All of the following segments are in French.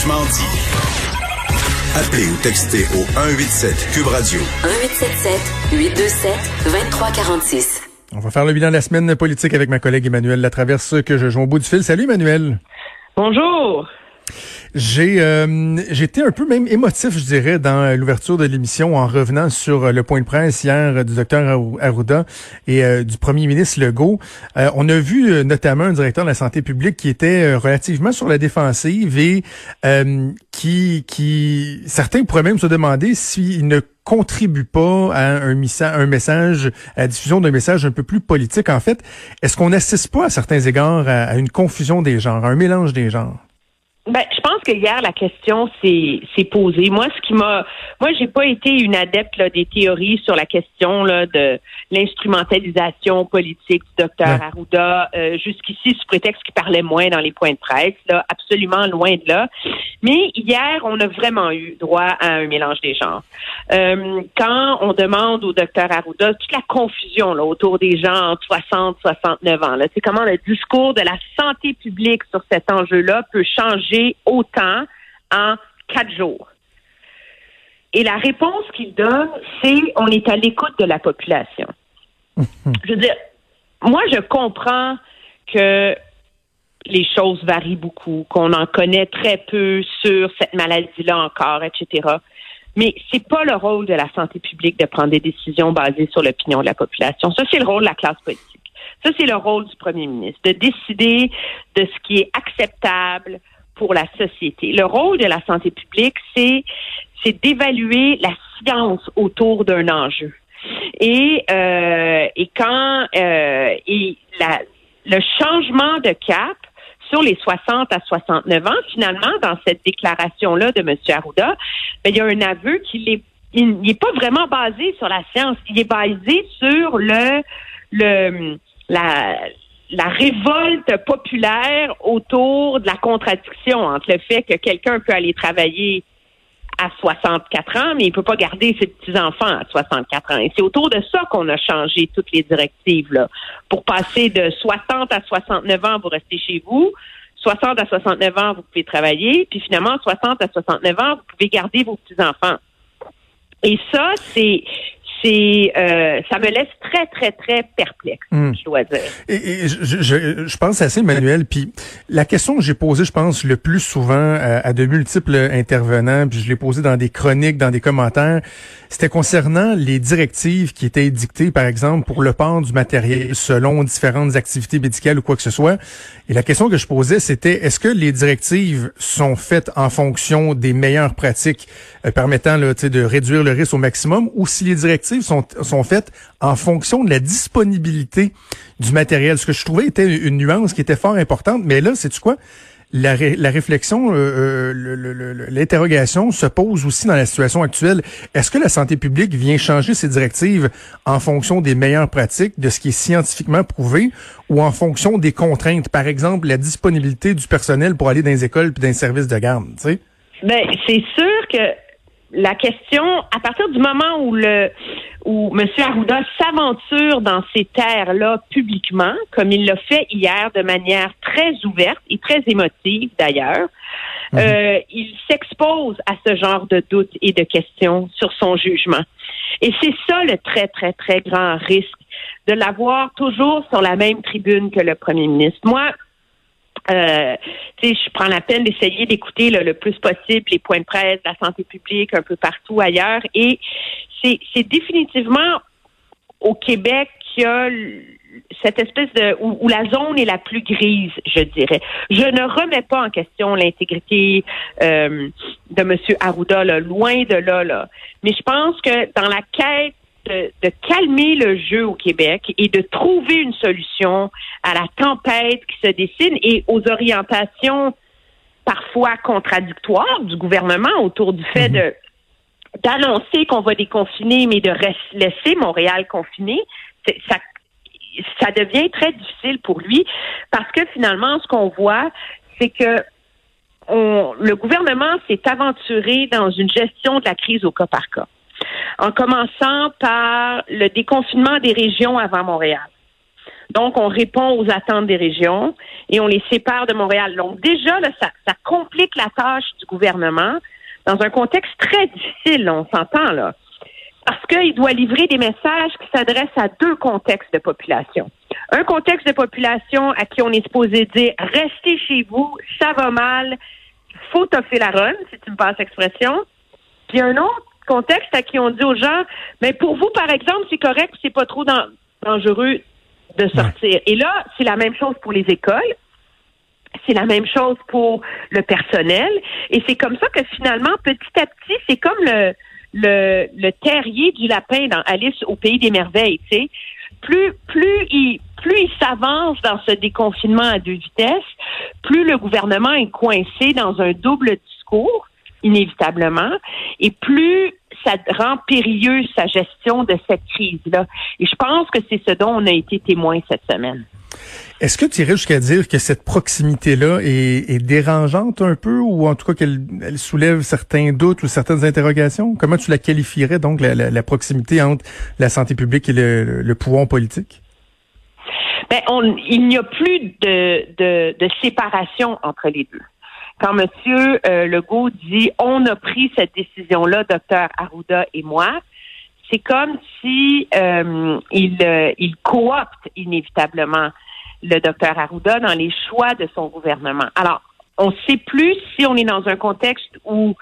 Franchement dit. Appelez ou textez au 187 Cube Radio. 1877 827 2346. On va faire le bilan de la semaine politique avec ma collègue Emmanuel Latraverse que je joue au bout du fil. Salut Emmanuel. Bonjour. J'ai euh, j'étais un peu même émotif, je dirais, dans l'ouverture de l'émission en revenant sur le point de presse hier du docteur Arruda et euh, du premier ministre Legault. Euh, on a vu notamment un directeur de la santé publique qui était relativement sur la défensive et qui, qui certains pourraient même se demander s'il ne contribue pas à un, un message, à la diffusion d'un message un peu plus politique. En fait, est-ce qu'on n'assiste pas à certains égards à une confusion des genres, à un mélange des genres? Ben, je pense que hier la question s'est posée. Moi, ce qui m'a, moi, j'ai pas été une adepte là, des théories sur la question là, de l'instrumentalisation politique du docteur Arruda. Euh, jusqu'ici, sous prétexte qu'il parlait moins dans les points de presse, là, absolument loin de là. Mais hier, on a vraiment eu droit à un mélange des genres. Euh, quand on demande au docteur Arruda toute la confusion là, autour des gens entre 60 69 ans, là, c'est comment le discours de la santé publique sur cet enjeu-là peut changer autant en quatre jours. Et la réponse qu'il donne, c'est on est à l'écoute de la population. je veux dire, moi, je comprends que les choses varient beaucoup, qu'on en connaît très peu sur cette maladie-là encore, etc. Mais c'est pas le rôle de la santé publique de prendre des décisions basées sur l'opinion de la population. Ça, c'est le rôle de la classe politique. Ça, c'est le rôle du premier ministre, de décider de ce qui est acceptable pour la société. Le rôle de la santé publique, c'est c'est d'évaluer la science autour d'un enjeu. Et euh, et quand euh, et la, le changement de cap sur les 60 à 69 ans, finalement, dans cette déclaration-là de M. Arruda, ben, il y a un aveu qui est il n'est pas vraiment basé sur la science, il est basé sur le le la la révolte populaire autour de la contradiction entre le fait que quelqu'un peut aller travailler à 64 ans, mais il peut pas garder ses petits-enfants à 64 ans. Et c'est autour de ça qu'on a changé toutes les directives. Pour passer de 60 à 69 ans, vous restez chez vous. 60 à 69 ans, vous pouvez travailler. Puis finalement, 60 à 69 ans, vous pouvez garder vos petits-enfants. Et ça, c'est c'est euh, ça me laisse très très très perplexe, hmm. je dois dire. Et, je, je, je, pense assez, Manuel. Puis la question que j'ai posée, je pense le plus souvent à, de multiples intervenants, puis je l'ai posée dans des chroniques, dans des commentaires, c'était concernant les directives qui étaient dictées, par exemple, pour le port du matériel selon différentes activités médicales ou quoi que ce soit. Et la question que je posais, c'était est-ce que les directives sont faites en fonction des meilleures pratiques euh, permettant là, de réduire le risque au maximum, ou si les directives sont, sont faites en fonction de la disponibilité du matériel. Ce que je trouvais était une nuance qui était fort importante. Mais là, c'est tu quoi? La, la réflexion, euh, euh l'interrogation se pose aussi dans la situation actuelle. Est-ce que la santé publique vient changer ses directives en fonction des meilleures pratiques, de ce qui est scientifiquement prouvé, ou en fonction des contraintes, par exemple la disponibilité du personnel pour aller dans les écoles puis dans les services de garde, tu sais? Ben, c'est sûr que la question, à partir du moment où le où M. Arruda s'aventure dans ces terres-là publiquement, comme il l'a fait hier de manière très ouverte et très émotive d'ailleurs, mhm. euh, il s'expose à ce genre de doutes et de questions sur son jugement. Et c'est ça le très, très, très grand risque de l'avoir toujours sur la même tribune que le premier ministre. Moi, euh, je prends la peine d'essayer d'écouter le plus possible les points de presse, la santé publique, un peu partout ailleurs. Et c'est définitivement au Québec qu'il y a cette espèce de où, la zone est la plus grise, je dirais. Je ne remets pas en question l'intégrité euh, de M. Arruda, loin de là, là. Mais je pense que dans la quête de, calmer le jeu au Québec et de trouver une solution à la tempête qui se dessine et aux orientations parfois contradictoires du gouvernement autour du fait mhm. de d'annoncer qu'on va déconfiner, mais de laisser Montréal confiné, ça, ça devient très difficile pour lui parce que finalement, ce qu'on voit, c'est que on, le gouvernement s'est aventuré dans une gestion de la crise au cas par cas en commençant par le déconfinement des régions avant Montréal. Donc, on répond aux attentes des régions et on les sépare de Montréal. Donc déjà, là, ça, ça complique la tâche du gouvernement dans un contexte très difficile, on s'entend là. Parce qu'il doit livrer des messages qui s'adressent à deux contextes de population. Un contexte de population à qui on est supposé dire restez chez vous, ça va mal, faut toffer la run, si tu me passes l'expression. Puis un autre contexte à qui on dit aux gens, mais pour vous, par exemple, c'est correct, c'est pas trop dangereux de sortir. Et là, c'est la même chose pour les écoles. C'est la même chose pour le personnel. Et c'est comme ça que finalement, petit à petit, c'est comme le, le, le terrier du lapin dans Alice au pays des merveilles. Tu sais, plus plus il plus il s'avance dans ce déconfinement à deux vitesses, plus le gouvernement est coincé dans un double discours inévitablement, et plus ça rend périlleuse sa gestion de cette crise-là. Et je pense que c'est ce dont on a été témoin cette semaine. Est-ce que tu irais jusqu'à dire que cette proximité-là est, dérangeante un peu ou en tout cas qu'elle elle soulève certains doutes ou certaines interrogations? Comment tu la qualifierais donc, la, proximité entre la santé publique et le, pouvoir politique? Ben, on, il n'y a plus de, de, séparation entre les deux. Quand M. Euh, Legault dit on a pris cette décision-là, docteur Arruda et moi, c'est comme si euh, il, euh, il coopte inévitablement le docteur Arruda dans les choix de son gouvernement. Alors, on ne sait plus si on est dans un contexte où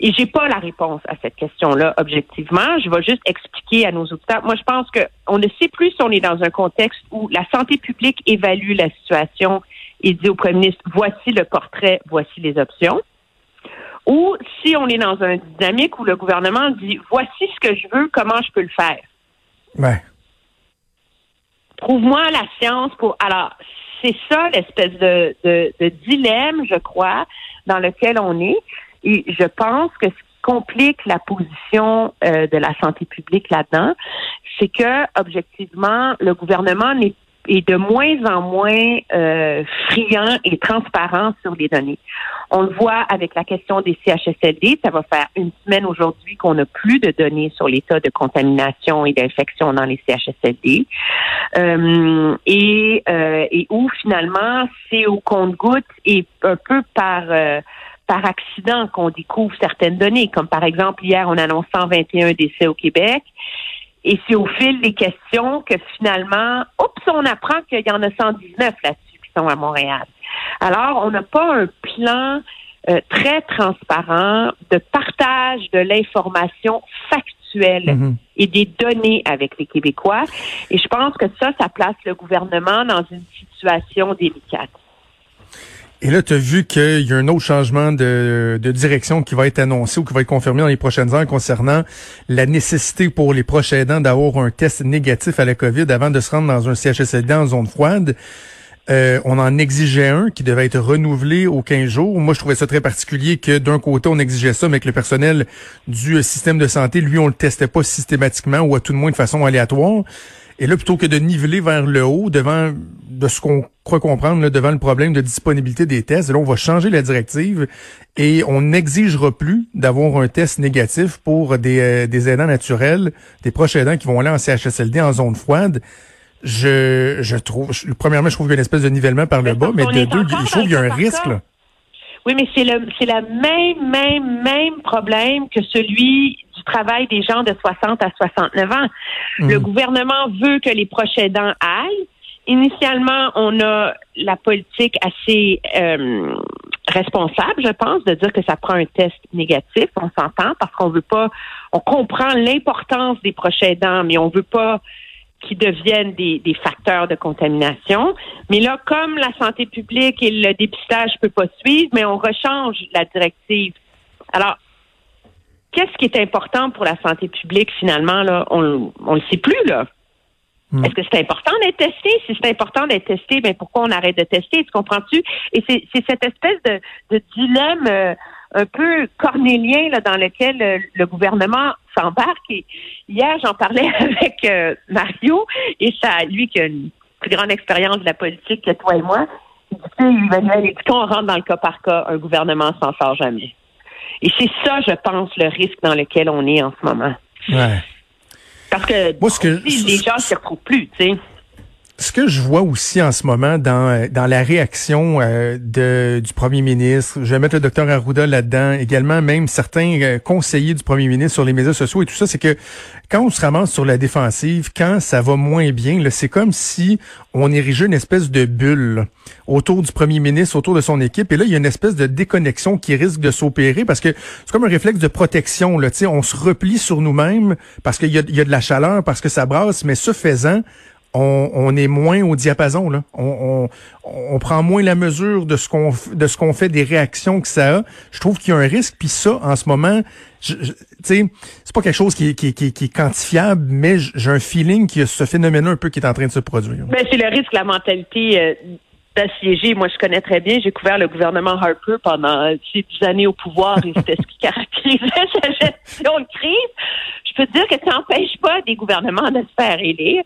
et j'ai pas la réponse à cette question-là objectivement. Je vais juste expliquer à nos auditeurs. Moi, je pense qu'on ne sait plus si on est dans un contexte où la santé publique évalue la situation et dit au premier ministre voici le portrait, voici les options ou si on est dans une dynamique où le gouvernement dit voici ce que je veux, comment je peux le faire? Ouais. Trouve-moi la science pour. Alors, c'est ça l'espèce de, de, dilemme, je crois, dans lequel on est. Et je pense que ce qui complique la position euh, de la santé publique là-dedans, c'est que objectivement, le gouvernement n'est est de moins en moins euh, friand et transparent sur les données. On le voit avec la question des CHSLD. Ça va faire une semaine aujourd'hui qu'on n'a plus de données sur l'état de contamination et d'infection dans les CHSLD. Euh, et, euh, et où finalement, c'est au compte-goutte et un peu par... Euh, par accident qu'on découvre certaines données, comme par exemple hier on annonce 121 décès au Québec et c'est au fil des questions que finalement, oups, on apprend qu'il y en a 119 là-dessus qui sont à Montréal. Alors, on n'a pas un plan euh, très transparent de partage de l'information factuelle mm-hmm. et des données avec les Québécois. Et je pense que ça, ça place le gouvernement dans une situation délicate. Et là, tu as vu qu'il y a un autre changement de, direction qui va être annoncé ou qui va être confirmé dans les prochaines heures concernant la nécessité pour les proches aidants d'avoir un test négatif à la COVID avant de se rendre dans un CHSLD en zone froide. Euh, on en exigeait un qui devait être renouvelé aux 15 jours. Moi, je trouvais ça très particulier que d'un côté, on exigeait ça, mais que le personnel du système de santé, lui, on le testait pas systématiquement ou à tout le moins de façon aléatoire. Et là, plutôt que de niveler vers le haut devant de ce qu'on croit comprendre là, devant le problème de disponibilité des tests, là, on va changer la directive et on n'exigera plus d'avoir un test négatif pour des, euh, des aidants naturels, des proches aidants qui vont aller en CHSLD en zone froide. Je, je trouve, premièrement, je trouve qu'il y a une espèce de nivellement par le bas, mais de deux, je trouve qu'il y a un risque. Là. Oui, mais c'est le c'est le même, même, même problème que celui du travail des gens de 60 à 69 ans. Le mm. gouvernement veut que les proches aidants aillent. Initialement, on a la politique assez euh, responsable, je pense, de dire que ça prend un test négatif. On s'entend parce qu'on veut pas, on comprend l'importance des proches aidants, mais on veut pas qui deviennent des, des, facteurs de contamination. Mais là, comme la santé publique et le dépistage ne peuvent pas suivre, mais on rechange la directive. Alors, qu'est-ce qui est important pour la santé publique finalement là? On on le sait plus là. Hmm. Est-ce que c'est important d'être testé? Si c'est important d'être testé, ben pourquoi on arrête de tester? Tu comprends-tu? Et c'est cette espèce de, de dilemme euh, un peu cornélien là, dans lequel euh, le gouvernement s'embarque. Et hier, j'en parlais avec euh, Mario, et ça, lui qui a une plus grande expérience de la politique que toi et moi, il dit, Emmanuel, écoutons, on rentre dans le cas par cas, un gouvernement s'en sort jamais. Et c'est ça, je pense, le risque dans lequel on est en ce moment. Ouais. Parce que, Moi, ce que les gens ne s'y retrouvent plus, tu sais. Ce que je vois aussi en ce moment dans, dans la réaction euh, de, du premier ministre, je vais mettre le docteur Arruda là-dedans, également même certains euh, conseillers du premier ministre sur les médias sociaux et tout ça, c'est que quand on se ramasse sur la défensive, quand ça va moins bien, c'est comme si on érigeait une espèce de bulle autour du premier ministre, autour de son équipe, et là, il y a une espèce de déconnexion qui risque de s'opérer parce que c'est comme un réflexe de protection. Là, on se replie sur nous-mêmes parce qu'il y a, y a de la chaleur, parce que ça brasse, mais ce faisant, on, est moins au diapason. Là. On, prend moins la mesure de ce qu'on de ce qu'on fait, des réactions que ça a. Je trouve qu'il y a un risque. Puis ça, en ce moment, tu sais, c'est pas quelque chose qui, est quantifiable, mais j'ai un feeling qu'il y a ce phénomène un peu qui est en train de se produire. Mais ben, c'est le risque, la mentalité. Euh, d'assiéger. Moi, je connais très bien. J'ai couvert le gouvernement Harper pendant ces dix années au pouvoir et c'était ce qui caractérisait sa gestion de crise. Je peux te dire que ça n'empêche pas des gouvernements de se faire élire.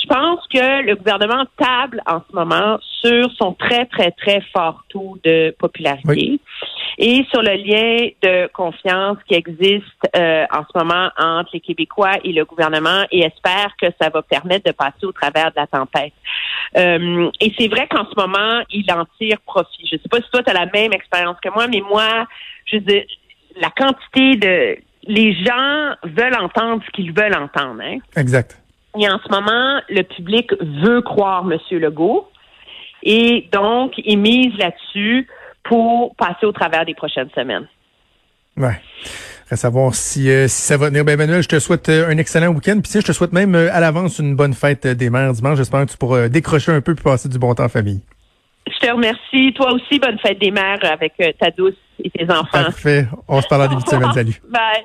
Je pense que le gouvernement table en ce moment sur son très, très, très fort taux de popularité et sur le lien de confiance qui existe euh, en ce moment entre les Québécois et le gouvernement et espère que ça va permettre de passer au travers de la tempête. Euh, et c'est vrai qu'en ce moment, il en tire profit. Je ne sais pas si toi, tu as la même expérience que moi, mais moi, je veux la quantité de... Les gens veulent entendre ce qu'ils veulent entendre. Hein? Exact. Et en ce moment, le public veut croire M. Legault. Et donc, il mise là-dessus pour passer au travers des prochaines semaines. Ouais. À savoir si, euh, si ça va venir. Ben, Emmanuel, je te souhaite euh, un excellent week-end. Puis je te souhaite même euh, à l'avance une bonne fête des mères dimanche. J'espère que tu pourras décrocher un peu puis passer du bon temps en famille. Je te remercie. Toi aussi, bonne fête des mères avec ta douce et tes enfants. Parfait. On se parle en début de semaine. Salut. Bye.